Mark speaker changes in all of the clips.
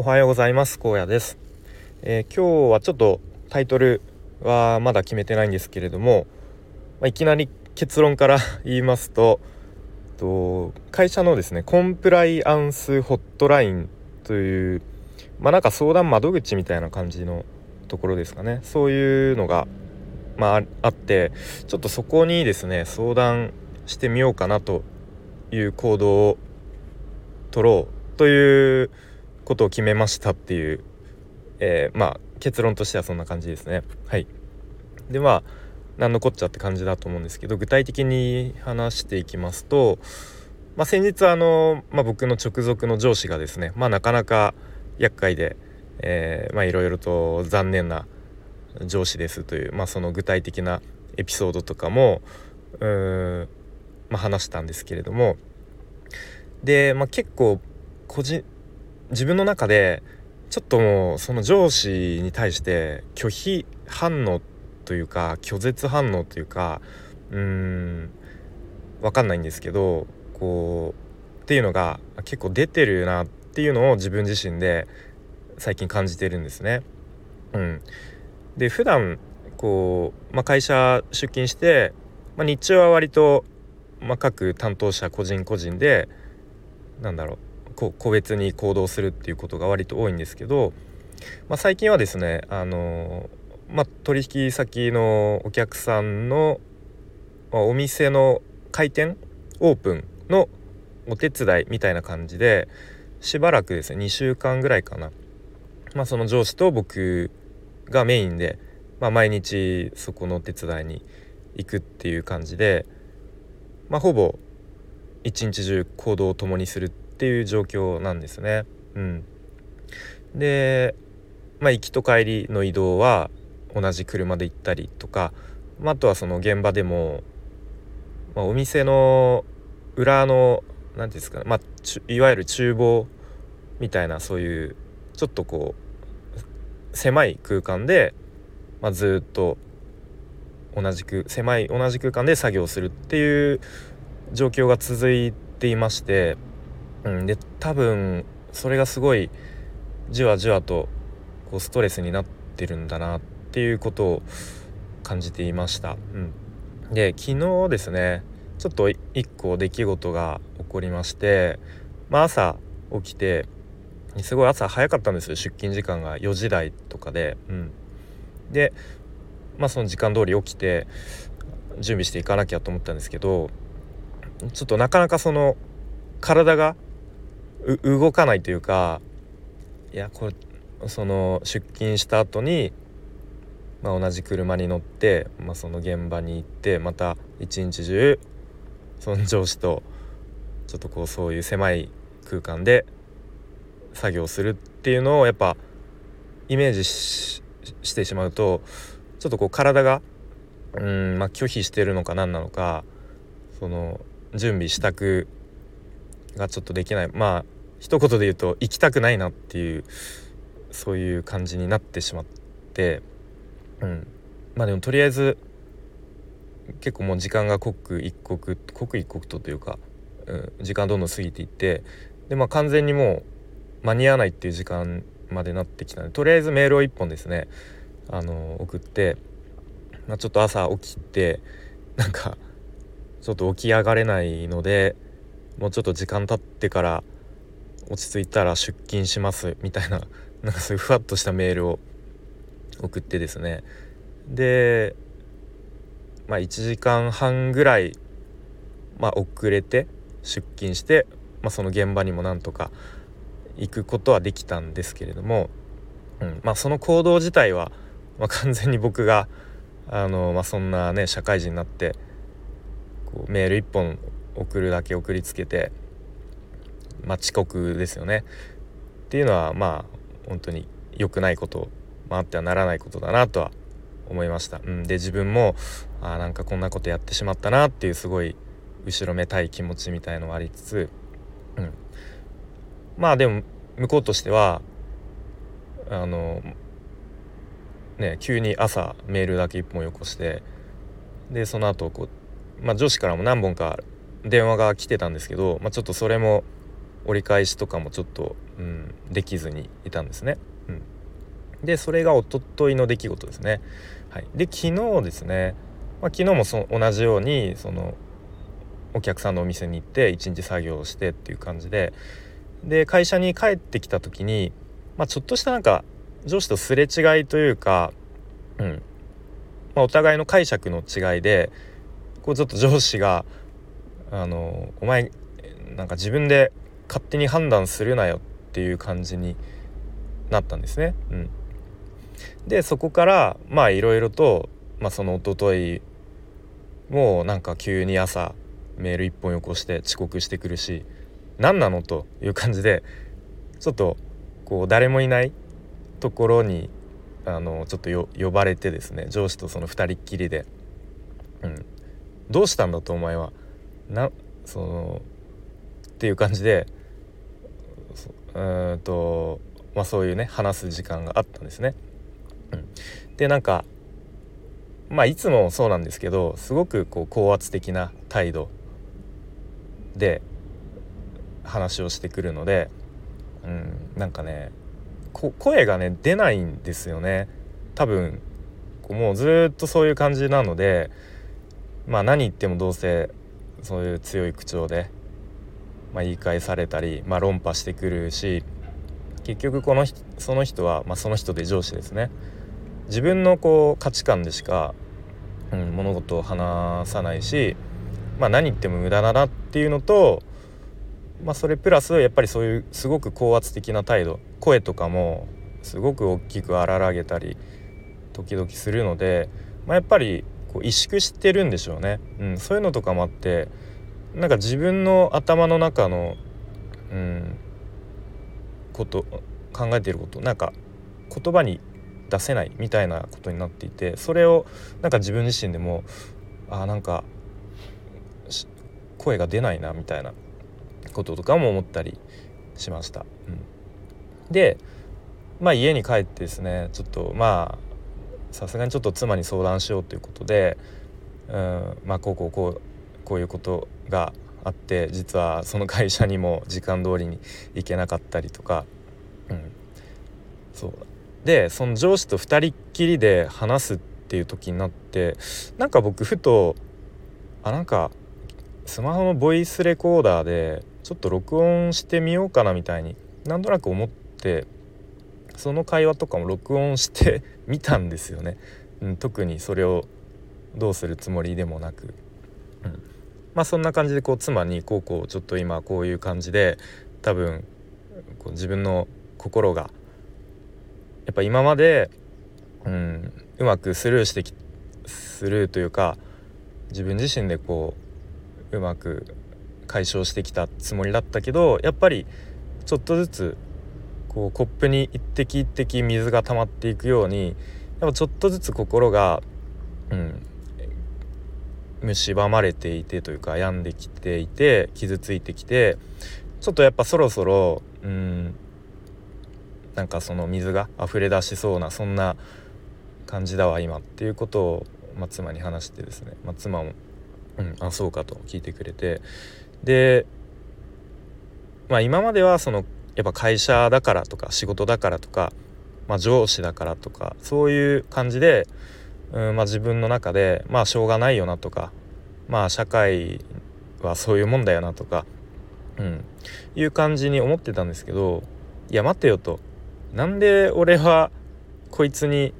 Speaker 1: おはようございます。荒野です、えー、今日はちょっとタイトルはまだ決めてないんですけれども、まあ、いきなり結論から 言いますとと会社のですねコンプライアンスホットラインというまあなんか相談窓口みたいな感じのところですかね。そういうのがまああってちょっとそこにですね相談してみようかなという行動を取ろうということを決めましたっていう、えー、まあ結論としてはそんな感じですね。はい、でまあ何のこっちゃって感じだと思うんですけど具体的に話していきますと、まあ、先日あの、まあ、僕の直属の上司がですね、まあ、なかなか厄介で、えー、まあいろいろと残念な上司ですという、まあ、その具体的なエピソードとかもうーん、まあ、話したんですけれどもで、まあ、結構個人自分の中でちょっともうその上司に対して拒否反応というか拒絶反応というかうーん分かんないんですけどこうっていうのが結構出てるなっていうのを自分自身で最近感じてるんですね。うん、で普段こう、まあ、会社出勤して、まあ、日中は割と、まあ、各担当者個人個人でなんだろう個別に行動するっていうことが割と多いんですけど、まあ、最近はですねあの、まあ、取引先のお客さんの、まあ、お店の開店オープンのお手伝いみたいな感じでしばらくですね2週間ぐらいかな、まあ、その上司と僕がメインで、まあ、毎日そこのお手伝いに行くっていう感じで、まあ、ほぼ一日中行動を共にするってっていう状況なんですね。うん、で、まあ、行きと帰りの移動は同じ車で行ったりとか、まあ、あとはその現場でも、まあ、お店の裏の何て言うんですかね、まあ、いわゆる厨房みたいなそういうちょっとこう狭い空間で、まあ、ずっと同じく狭い同じ空間で作業するっていう状況が続いていましてうん、で多分それがすごいじわじわとこうストレスになってるんだなっていうことを感じていました。うん、で昨日ですねちょっと一個出来事が起こりまして、まあ、朝起きてすごい朝早かったんですよ出勤時間が4時台とかで。うん、でまあその時間通り起きて準備していかなきゃと思ったんですけどちょっとなかなかその体が動かないというかいやこれその出勤した後にまあ、同じ車に乗って、まあ、その現場に行ってまた一日中その上司とちょっとこうそういう狭い空間で作業するっていうのをやっぱイメージしてしまうとちょっとこう体がうん、まあ、拒否してるのか何なのかその準備支度がちょっとできない。まあ一言で言うと行きたくないなっていうそういう感じになってしまってうん。まあでもとりあえず結構もう時間が刻一刻刻一刻とというか、うん、時間どんどん過ぎていってでまあ完全にもう間に合わないっていう時間までなってきたのでとりあえずメールを1本ですねあの送って、まあ、ちょっと朝起きてなんかちょっと起き上がれないのでもうちょっと時間経ってから落ち着いたら出勤しますみたいな なんかそういうふわっとしたメールを送ってですね。でまあ1時間半ぐらい、まあ、遅れて出勤して、まあ、その現場にもなんとか行くことはできたんですけれども、うんまあ、その行動自体は、まあ、完全に僕があの、まあ、そんなね社会人になってこうメール1本送るだけ送りつけて、まあ、遅刻ですよね。っていうのはまあ本当に良くないこと、まあ、あってはならないことだなとは思いました。うん、で自分もあなんかこんなことやってしまったなっていうすごい後ろめたい気持ちみたいのがありつつ、うん、まあでも向こうとしてはあのね急に朝メールだけ1本よこしてでその後こうまあ女子からも何本か電話が来てたんですけど、まあ、ちょっとそれも折り返しとかもちょっと、うん、できずにいたんですね。うん、でそれがおとといの出来事ですね。はい、で昨日ですね、まあ、昨日もそ同じようにそのお客さんのお店に行って一日作業をしてっていう感じで。で会社に帰ってきた時に、まあ、ちょっとしたなんか上司とすれ違いというか、うん。まあ、お互いの解釈の違いでこうちょっと上司が「あのお前なんか自分で勝手に判断するなよ」っていう感じになったんですね。うん、でそこからまあいろいろと、まあ、そのおとといもうなんか急に朝メール1本よこして遅刻してくるし何なのという感じでちょっとこう誰もいないところにあのちょっと呼ばれてですね上司とその2人っきりで「うん、どうしたんだとお前は」なそのっていう感じでうんとまあそういうね話す時間があったんですね。うん、でなんかまあいつもそうなんですけどすごくこう高圧的な態度で話をしてくるので、うん、なんかね声がね出ないんですよね多分もうずっとそういう感じなのでまあ何言ってもどうせそういう強い口調で、まあ、言い返されたり、まあ、論破してくるし結局このその人は、まあ、その人で上司ですね。自分のこう価値観でしか、うん、物事を話さないし、まあ、何言っても無駄だなっていうのとまあ、それプラスやっぱりそういうすごく高圧的な態度声とかもすごく大きく荒らげたり時々するので、まあ、やっぱりこう萎縮してるんでしょうね、うん、そういうのとかもあってなんか自分の頭の中の、うん、こと考えていることなんか言葉に出せないみたいなことになっていてそれをなんか自分自身でもあなんか声が出ないなみたいなこととかも思ったりしました。うん、でまあ家に帰ってですねちょっとまあさすがにちょっと妻に相談しようということで、うん、まあこうこうこうこういうことがあって実はその会社にも時間通りに行けなかったりとか、うん、そう。でその上司と2人っきりで話すっていう時になってなんか僕ふとあなんかスマホのボイスレコーダーでちょっと録音してみようかなみたいになんとなく思ってその会話とかも録音して みたんですよね、うん、特にそれをどうするつもりでもなく、うん、まあそんな感じでこう妻にこうこうちょっと今こういう感じで多分こう自分の心がやっぱ今まで、うん、うまくスルーしてきスルーというか自分自身でこううまく解消してきたつもりだったけどやっぱりちょっとずつこうコップに一滴一滴水が溜まっていくようにやっぱちょっとずつ心がうん蝕まれていてというか病んできていて傷ついてきてちょっとやっぱそろそろうんなんかその水が溢れ出しそうなそんな感じだわ今っていうことを、まあ、妻に話してですね、まあ、妻も「うん、あそうか」と聞いてくれて。でまあ今まではそのやっぱ会社だからとか仕事だからとか、まあ、上司だからとかそういう感じで、うんまあ、自分の中でまあしょうがないよなとかまあ社会はそういうもんだよなとか、うん、いう感じに思ってたんですけどいや待てよと。なんで俺はこいつに、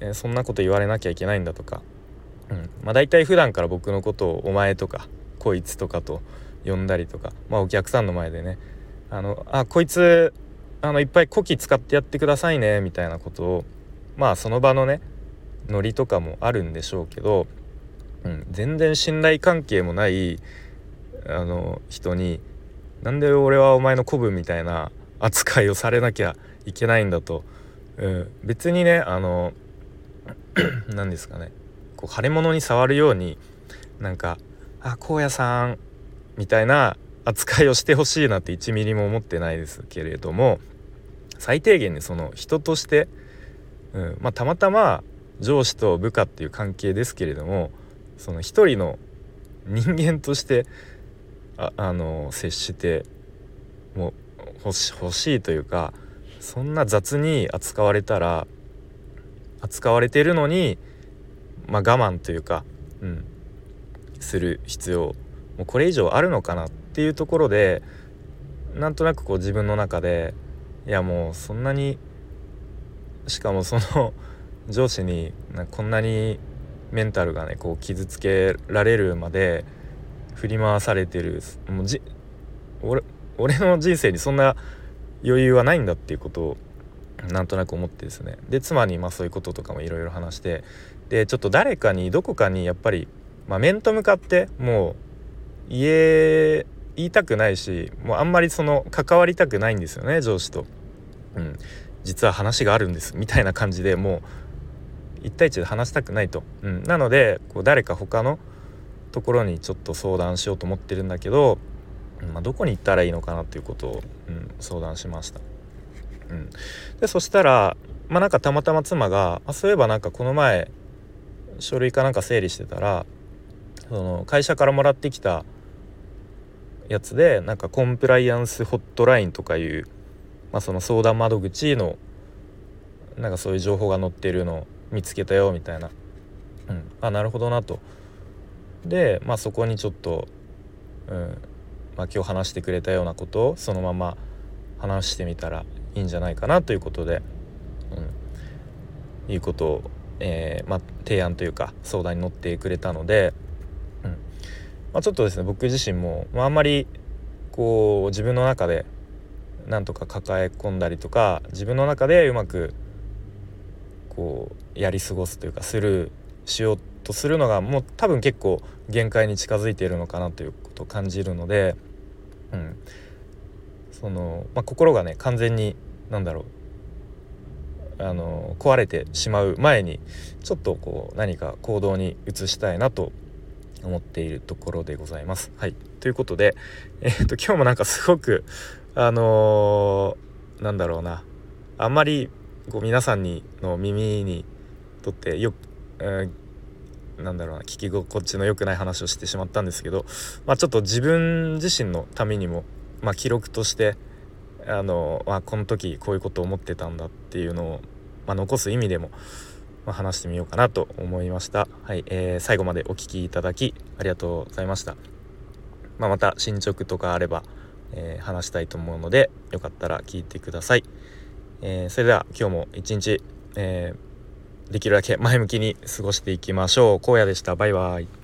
Speaker 1: えー、そんなこと言われなきゃいけないんだとか、うんまあ、大体普段から僕のことを「お前」とかこいつとかと呼んだりとかまあお客さんの前でねあのあこいつあのいっぱい古希使ってやってくださいねみたいなことをまあその場のねノリとかもあるんでしょうけど、うん、全然信頼関係もないあの人になんで俺はお前の子分みたいな扱いをされなきゃいけないんだと、うん、別にねあの 何ですかね。こう腫れ物に触るようになんかあ荒野さんみたいな扱いをしてほしいなって1ミリも思ってないですけれども最低限ねその人として、うんまあ、たまたま上司と部下っていう関係ですけれどもその一人の人間としてああの接しても欲し欲しいというかそんな雑に扱われたら扱われてるのに、まあ、我慢というか、うん、する必要もうこれ以上あるのかなっていうところでなんとなくこう自分の中でいやもうそんなにしかもその上司にこんなにメンタルがねこう傷つけられるまで振り回されてる。もうじ俺俺の人生にそんな余裕はないんだっていうことをなんとなく思ってですね。で妻にまあそういうこととかもいろいろ話して。でちょっと誰かにどこかにやっぱり、まあ、面と向かってもう言え言いたくないしもうあんまりその関わりたくないんですよね上司と。うん、実は話があるんですみたいな感じでもう1対1で話したくないと。うん、なのでこう誰か他のところにちょっと相談しようと思ってるんだけど、まあ、どこに行ったらいいのかなっていうことを、うん、相談しました。うん、でそしたらまあなんかたまたま妻があそういえばなんかこの前書類かなんか整理してたらその会社からもらってきたやつでなんかコンプライアンスホットラインとかいう、まあ、その相談窓口のなんかそういう情報が載ってるのを見つけたよみたいな、うん、あなるほどなと。で、まあ、そこにちょっと、うんまあ、今日話してくれたようなことをそのまま話してみたらいいんじゃないかなということで、うん、いうことを、えーまあ、提案というか相談に乗ってくれたので。うんまあ、ちょっとですね僕自身も、まあ、あんまりこう自分の中でなんとか抱え込んだりとか自分の中でうまくこうやり過ごすというかスルーしようとするのがもう多分結構限界に近づいているのかなということを感じるので、うんそのまあ、心がね完全に何だろうあの壊れてしまう前にちょっとこう何か行動に移したいなと思っているところでございます。はい、ということで、えー、っと今日もなんかすごくあのー、なんだろうなあんまりこう皆さんにの耳にとってよ、えー、なんだろうな聞き心地の良くない話をしてしまったんですけど、まあ、ちょっと自分自身のためにも、まあ、記録としてあの、まあ、この時こういうことを思ってたんだっていうのを、まあ、残す意味でもまあ、話してみようかなと思いました。はい、えー、最後までお聴きいただきありがとうございました。まあ、また進捗とかあれば、えー、話したいと思うのでよかったら聞いてください。えー、それでは今日も一日、えできるだけ前向きに過ごしていきましょう。荒野でした。バイバイ。